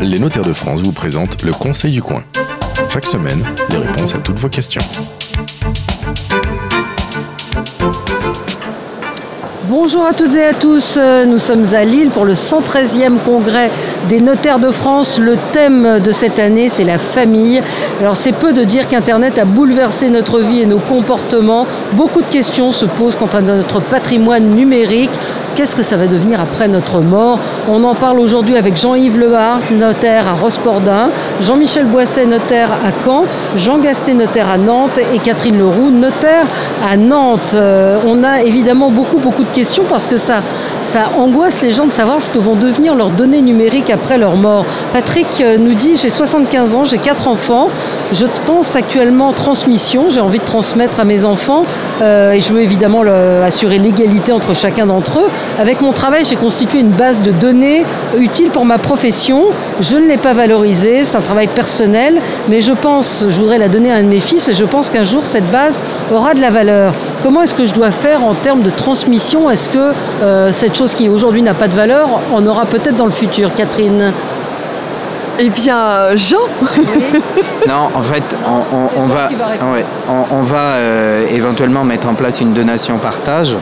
Les notaires de France vous présentent le Conseil du coin. Chaque semaine, des réponses à toutes vos questions. Bonjour à toutes et à tous, Euh, nous sommes à Lille pour le 113e congrès des notaires de France. Le thème de cette année, c'est la famille. Alors c'est peu de dire qu'Internet a bouleversé notre vie et nos comportements. Beaucoup de questions se posent quant à notre patrimoine numérique. Qu'est-ce que ça va devenir après notre mort? On en parle aujourd'hui avec Jean-Yves Lehar, notaire à Rospordin, Jean-Michel Boisset, notaire à Caen, Jean Gasté, notaire à Nantes et Catherine Leroux, notaire à Nantes. Euh, on a évidemment beaucoup, beaucoup de questions parce que ça, ça angoisse les gens de savoir ce que vont devenir leurs données numériques après leur mort. Patrick euh, nous dit j'ai 75 ans, j'ai quatre enfants, je pense actuellement transmission, j'ai envie de transmettre à mes enfants euh, et je veux évidemment assurer l'égalité entre chacun d'entre eux. Avec mon travail, j'ai constitué une base de données utile pour ma profession. Je ne l'ai pas valorisée, c'est un travail personnel, mais je pense, je voudrais la donner à un de mes fils et je pense qu'un jour cette base aura de la valeur. Comment est-ce que je dois faire en termes de transmission? Est-ce que euh, cette chose qui aujourd'hui n'a pas de valeur en aura peut-être dans le futur, Catherine. Eh bien, Jean. Non, en fait, on, on- C'est on Jean va, ouais, on, on va euh, éventuellement mettre en place une donation-partage euh,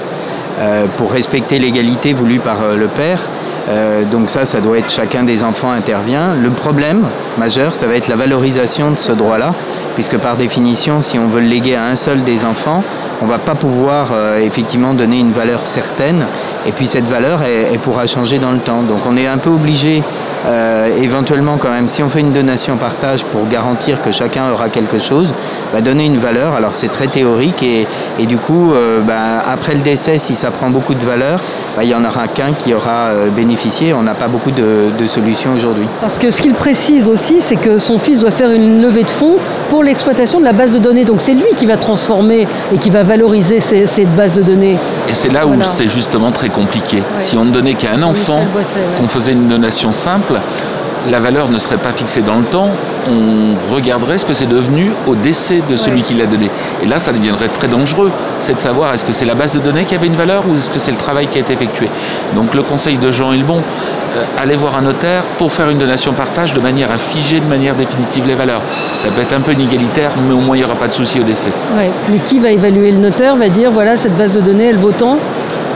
pour respecter l'égalité voulue par euh, le père. Euh, donc ça, ça doit être chacun des enfants intervient. Le problème majeur, ça va être la valorisation de ce droit-là, puisque par définition, si on veut le léguer à un seul des enfants, on va pas pouvoir euh, effectivement donner une valeur certaine. Et puis cette valeur, pourra changer dans le temps. Donc on est un peu obligé, euh, éventuellement quand même, si on fait une donation partage pour garantir que chacun aura quelque chose, bah, donner une valeur. Alors c'est très théorique et, et du coup, euh, bah, après le décès, si ça prend beaucoup de valeur, bah, il y en aura qu'un qui aura euh, bénéficié. On n'a pas beaucoup de, solutions aujourd'hui. Parce que ce qu'il précise aussi, c'est que son fils doit faire une levée de fonds pour l'exploitation de la base de données. Donc c'est lui qui va transformer et qui va valoriser cette base de données. Et c'est là où Voilà. c'est justement très compliqué. Si on ne donnait qu'à un enfant, qu'on faisait une donation simple, la valeur ne serait pas fixée dans le temps. On regarderait ce que c'est devenu au décès de celui Ouais. qui l'a donné. Et là, ça deviendrait très dangereux. C'est de savoir est-ce que c'est la base de données qui avait une valeur ou est-ce que c'est le travail qui a été effectué. Donc le conseil de Jean est le bon. Euh, allez voir un notaire pour faire une donation partage de manière à figer de manière définitive les valeurs. Ça peut être un peu inégalitaire, mais au moins il n'y aura pas de souci au décès. Ouais. Mais qui va évaluer le notaire Va dire voilà, cette base de données, elle vaut tant?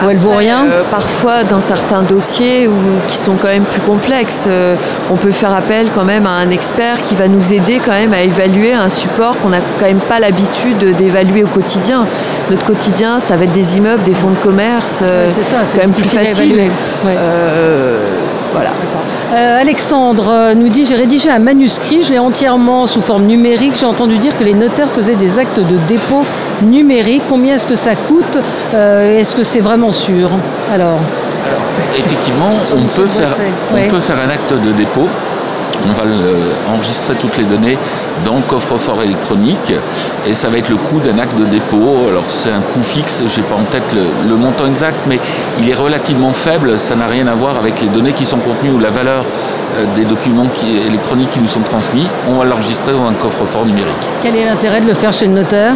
Ou elle vaut rien euh, Parfois, dans certains dossiers qui sont quand même plus complexes, euh, on peut faire appel quand même à un expert qui va nous aider quand même à évaluer un support qu'on n'a quand même pas l'habitude d'évaluer au quotidien. Notre quotidien, ça va être des immeubles, des fonds de commerce. euh, Ouais, C'est ça, c'est quand même plus facile. Ouais. Voilà. Euh, Alexandre nous dit j'ai rédigé un manuscrit, je l'ai entièrement sous forme numérique. J'ai entendu dire que les notaires faisaient des actes de dépôt numérique. Combien est-ce que ça coûte Euh, Est-ce que c'est vraiment sûr? Alors, Effectivement, on peut, faire, Boisset, on ouais. peut faire un acte de dépôt. On va le- enregistrer toutes les données dans le coffre-fort électronique et ça va être le coût d'un acte de dépôt. Alors c'est un coût fixe, je n'ai pas en tête le, le montant exact, mais il est relativement faible. Ça n'a rien à voir avec les données qui sont contenues ou la valeur euh, des documents qui- électroniques qui nous sont transmis. On va l'enregistrer dans un coffre-fort numérique. quel est l'intérêt de le faire chez le notaire?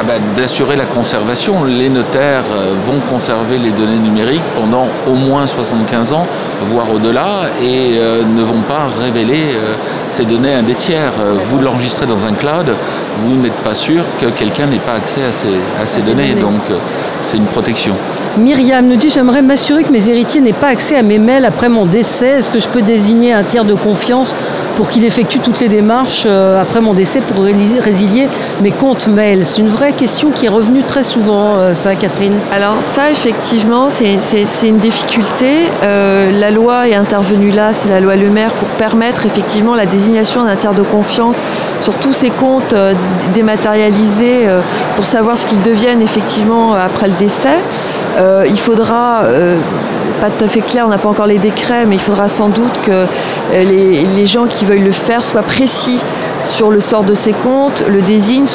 Ah ben, D'assurer la conservation. Les notaires euh, vont conserver les données numériques pendant au moins 75 ans, voire au-delà, et euh, ne vont pas révéler euh, ces données à des tiers. Euh, Vous l'enregistrez dans un cloud, vous n'êtes pas sûr que quelqu'un n'ait pas accès à ces, à ces données, données. donc euh, c'est une protection. Myriam nous dit J'aimerais m'assurer que mes héritiers n'aient pas accès à mes mails après mon décès. Est-ce que je peux désigner un tiers de confiance pour qu'il effectue toutes les démarches euh, après mon décès pour résilier mes comptes mails? C'est une vraie question qui est revenue très souvent, ça, Catherine. Alors ça, effectivement, c'est- c'est c'est une difficulté. Euh, la loi est intervenue là, c'est la loi Le Maire, pour permettre effectivement la désignation d'un tiers de confiance sur tous ces comptes euh, dématérialisés euh, pour savoir ce qu'ils deviennent effectivement euh, après le décès. Il faudra, pas tout à fait clair, on n'a pas encore les décrets, mais il faudra sans doute que les, les gens qui veulent le faire soient précis sur le sort de ces comptes, le désignent,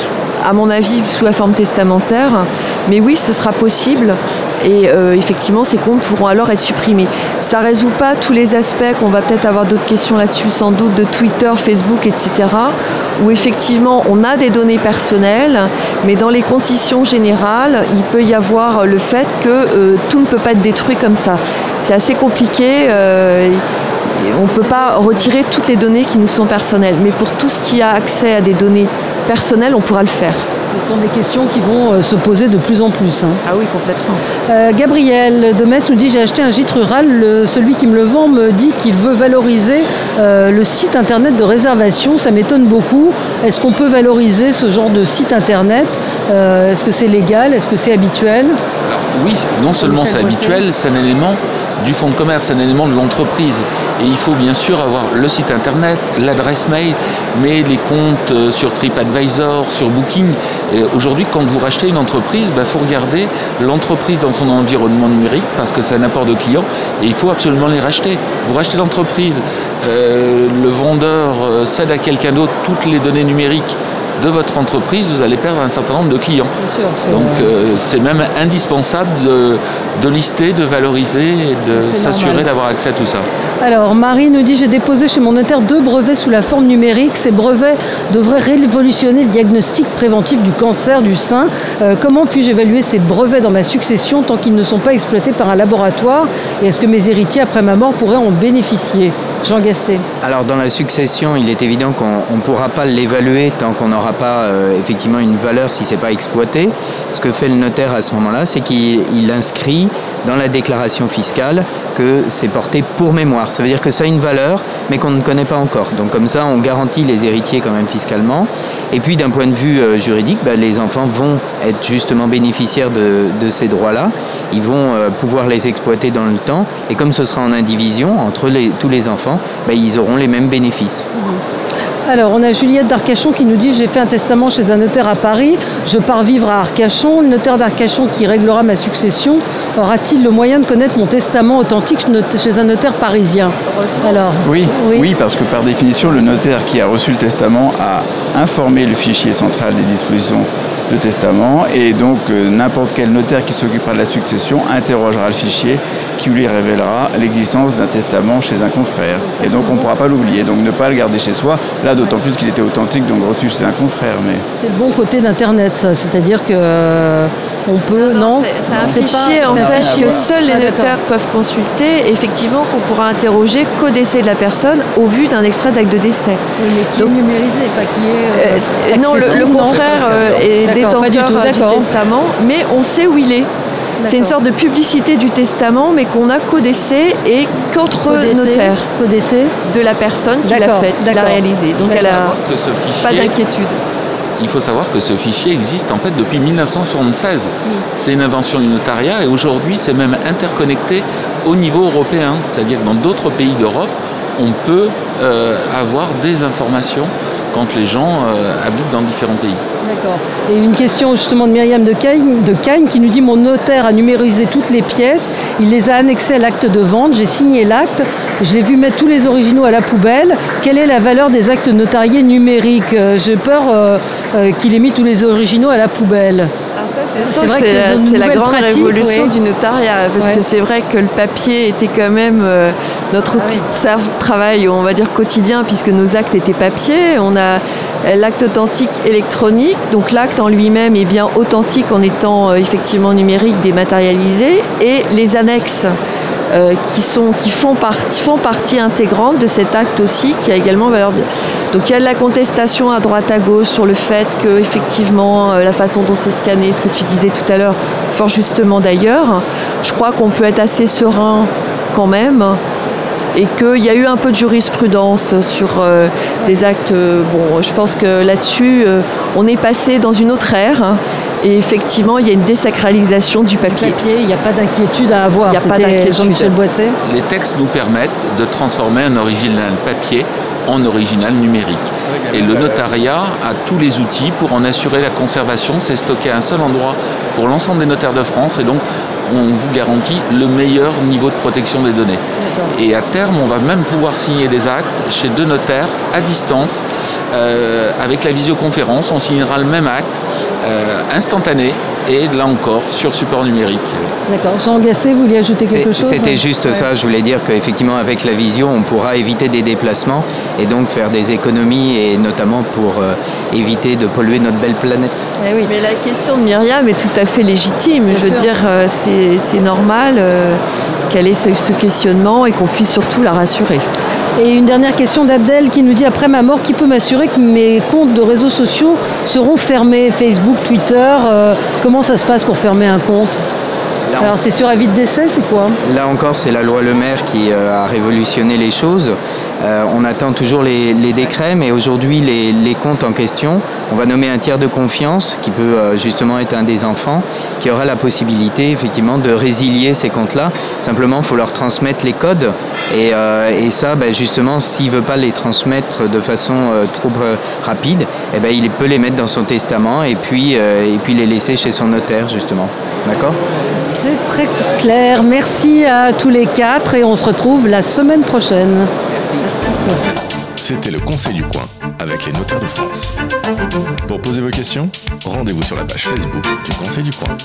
à mon avis, sous la forme testamentaire. Mais oui, ce sera possible. Et euh, effectivement, ces comptes pourront alors être supprimés. Ça ne résout pas tous les aspects, qu'on va peut-être avoir d'autres questions là-dessus, sans doute, de Twitter, Facebook, etc., où effectivement on a des données personnelles, mais dans les conditions générales, il peut y avoir le fait que euh, tout ne peut pas être détruit comme ça. C'est assez compliqué. euh, on ne peut pas retirer toutes les données qui nous sont personnelles, mais pour tout ce qui a accès à des données personnelles, on pourra le faire. Ce sont des questions qui vont euh, se poser de plus en plus. hein. Ah oui, complètement. Euh, Gabriel de Metz nous dit j'ai acheté un gîte rural. Le- celui qui me le vend me dit qu'il veut valoriser euh, le site internet de réservation. Ça m'étonne beaucoup. Est-ce qu'on peut valoriser ce genre de site internet? Euh, Est-ce que c'est légal? Est-ce que c'est habituel? Alors, oui, non seulement c'est habituel, c'est un élément du fonds de commerce, c'est un élément de l'entreprise. Et il faut bien sûr avoir le site internet, l'adresse mail, mais les comptes euh, sur TripAdvisor, sur Booking. Et Aujourd'hui, quand vous rachetez une entreprise, il faut regarder l'entreprise dans son environnement numérique parce que c'est un apport de clients et il faut absolument les racheter. Vous rachetez l'entreprise, euh, le vendeur euh, cède à quelqu'un d'autre toutes les données numériques de votre entreprise, vous allez perdre un certain nombre de clients. Bien sûr. c'est- Donc euh, c'est même indispensable de, de lister, de valoriser et de s'assurer d'avoir accès à tout ça. Alors, Marie nous dit J'ai déposé chez mon notaire deux brevets sous la forme numérique. Ces brevets devraient révolutionner le diagnostic préventif du cancer du sein. Euh, comment puis-je évaluer ces brevets dans ma succession tant qu'ils ne sont pas exploités par un laboratoire? Et est-ce que mes héritiers, après ma mort, pourraient en bénéficier? Jean. Alors dans la succession, il est évident qu'on ne pourra pas l'évaluer tant qu'on n'aura pas euh, effectivement une valeur si ce n'est pas exploité. Ce que fait le notaire à ce moment-là, c'est qu'il il inscrit dans la déclaration fiscale que c'est porté pour mémoire. Ça veut dire que ça a une valeur, mais qu'on ne connaît pas encore. Donc comme ça, on garantit les héritiers quand même fiscalement. Et puis d'un point de vue euh, juridique, bah, les enfants vont être justement bénéficiaires de ces droits-là. Ils vont euh, pouvoir les exploiter dans le temps. Et comme ce sera en indivision entre tous les enfants, bah, ils auront les mêmes bénéfices. Alors, on a Juliette d'Arcachon qui nous dit J'ai fait un testament chez un notaire à Paris, je pars vivre à Arcachon. Le notaire d'Arcachon qui réglera ma succession aura-t-il le moyen de connaître mon testament authentique chez un notaire parisien? Alors, Oui, Oui. oui, parce que par définition, le notaire qui a reçu le testament a informé le fichier central des dispositions de testament et donc euh, n'importe quel notaire qui s'occupera de la succession interrogera le fichier qui lui révélera l'existence d'un testament chez un confrère. ça, Et donc on ne pourra pas l'oublier, donc ne pas le garder chez soi, là d'autant plus qu'il était authentique, donc reçu chez un confrère. Mais c'est le bon côté d'Internet, ça. C'est-à-dire que euh, on peut. Non, c'est un c'est pas- fichier en c'est fait fichier. que seuls les Ah, notaires peuvent consulter, effectivement qu'on pourra interroger qu'au décès de la personne au vu d'un extrait d'acte de décès. Oui, mais qui Donc- est numérisé, pas qui est. euh, Euh, c'est- non, le, le accessible, non? confrère est du détenteur tout, du, testament, mais on sait où il est. C'est une sorte de publicité du testament, mais qu'on a qu'au décès et qu'entre notaires Codécé. de la personne qui l'a D'accord, fait, qui l'a d'accord. réalisé. Donc Il elle faut a savoir que ce pas d'inquiétude. il faut savoir que ce fichier existe en fait depuis 1976. C'est une invention du notariat et aujourd'hui c'est même interconnecté au niveau européen. C'est-à-dire que dans d'autres pays d'Europe, on peut euh, avoir des informations quand les gens euh, habitent dans différents pays. D'accord. Et une question justement de Myriam de Cagnes, de Cagnes qui nous dit Mon notaire a numérisé toutes les pièces, il les a annexées à l'acte de vente, j'ai signé l'acte, je l'ai vu mettre tous les originaux à la poubelle. Quelle est la valeur des actes notariés numériques? Euh, J'ai peur euh, euh, qu'il ait mis tous les originaux à la poubelle. C'est C'est vrai que c'est la grande révolution du notariat, parce Ouais. que c'est vrai que le papier était quand même euh, notre Ah outil de travail, on va dire quotidien, puisque nos actes étaient papier. On a l'acte authentique électronique, donc l'acte en lui-même est bien authentique en étant euh, effectivement numérique, dématérialisé, et les annexes. euh, qui, font, partie, intégrante de cet acte aussi, qui a également valeur. Donc il y a de la contestation à droite à gauche sur le fait que effectivement euh, la façon dont c'est scanné, ce que tu disais tout à l'heure, fort justement d'ailleurs, je crois qu'on peut être assez serein quand même et qu'il y a eu un peu de jurisprudence sur euh, des actes. euh, bon, je pense que là-dessus, euh, on est passé dans une autre ère. hein, et effectivement, il y a une désacralisation du papier. Papier, il n'y a pas d'inquiétude à avoir. Il y a pas d'inquiétude. Jean-Michel Boisset. Les textes nous permettent de transformer un original papier en original numérique. Et le notariat a tous les outils pour en assurer la conservation. C'est stocké à un seul endroit pour l'ensemble des notaires de France. Et donc, on vous garantit le meilleur niveau de protection des données. Et à terme, on va même pouvoir signer des actes chez deux notaires à distance. Euh, avec la visioconférence, on signera le même acte euh, instantané et là encore sur support numérique. D'accord. Jean Gasset, vous vouliez ajouter quelque chose? C'était juste Ouais. ça, je voulais dire qu'effectivement avec la visio, on pourra éviter des déplacements et donc faire des économies et notamment pour euh, éviter de polluer notre belle planète. Eh oui. Mais la question de Myriam est tout à fait légitime. Bien je veux sûr. dire, euh, c'est c'est normal euh, qu'elle ait ce, ce questionnement et qu'on puisse surtout la rassurer. Et une dernière question d'Abdel qui nous dit après ma mort, qui peut m'assurer que mes comptes de réseaux sociaux seront fermés? Facebook, Twitter euh, Comment ça se passe pour fermer un compte? Alors c'est sur avis de décès, c'est quoi Là encore, c'est la loi Le Maire qui euh, a révolutionné les choses. Euh, on attend toujours les, décrets, mais aujourd'hui, les, comptes en question, on va nommer un tiers de confiance, qui peut euh, justement être un des enfants, qui aura la possibilité effectivement de résilier ces comptes-là. Simplement, il faut leur transmettre les codes. Et, ça, ben, justement, s'il ne veut pas les transmettre de façon trop rapide, eh ben, il peut les mettre dans son testament et puis, et puis les laisser chez son notaire, justement. D'accord? C'est très clair. Merci à tous les quatre et on se retrouve la semaine prochaine. Merci. Merci. C'était le Conseil du coin avec les notaires de France. Pour poser vos questions, rendez-vous sur la page Facebook du Conseil du coin.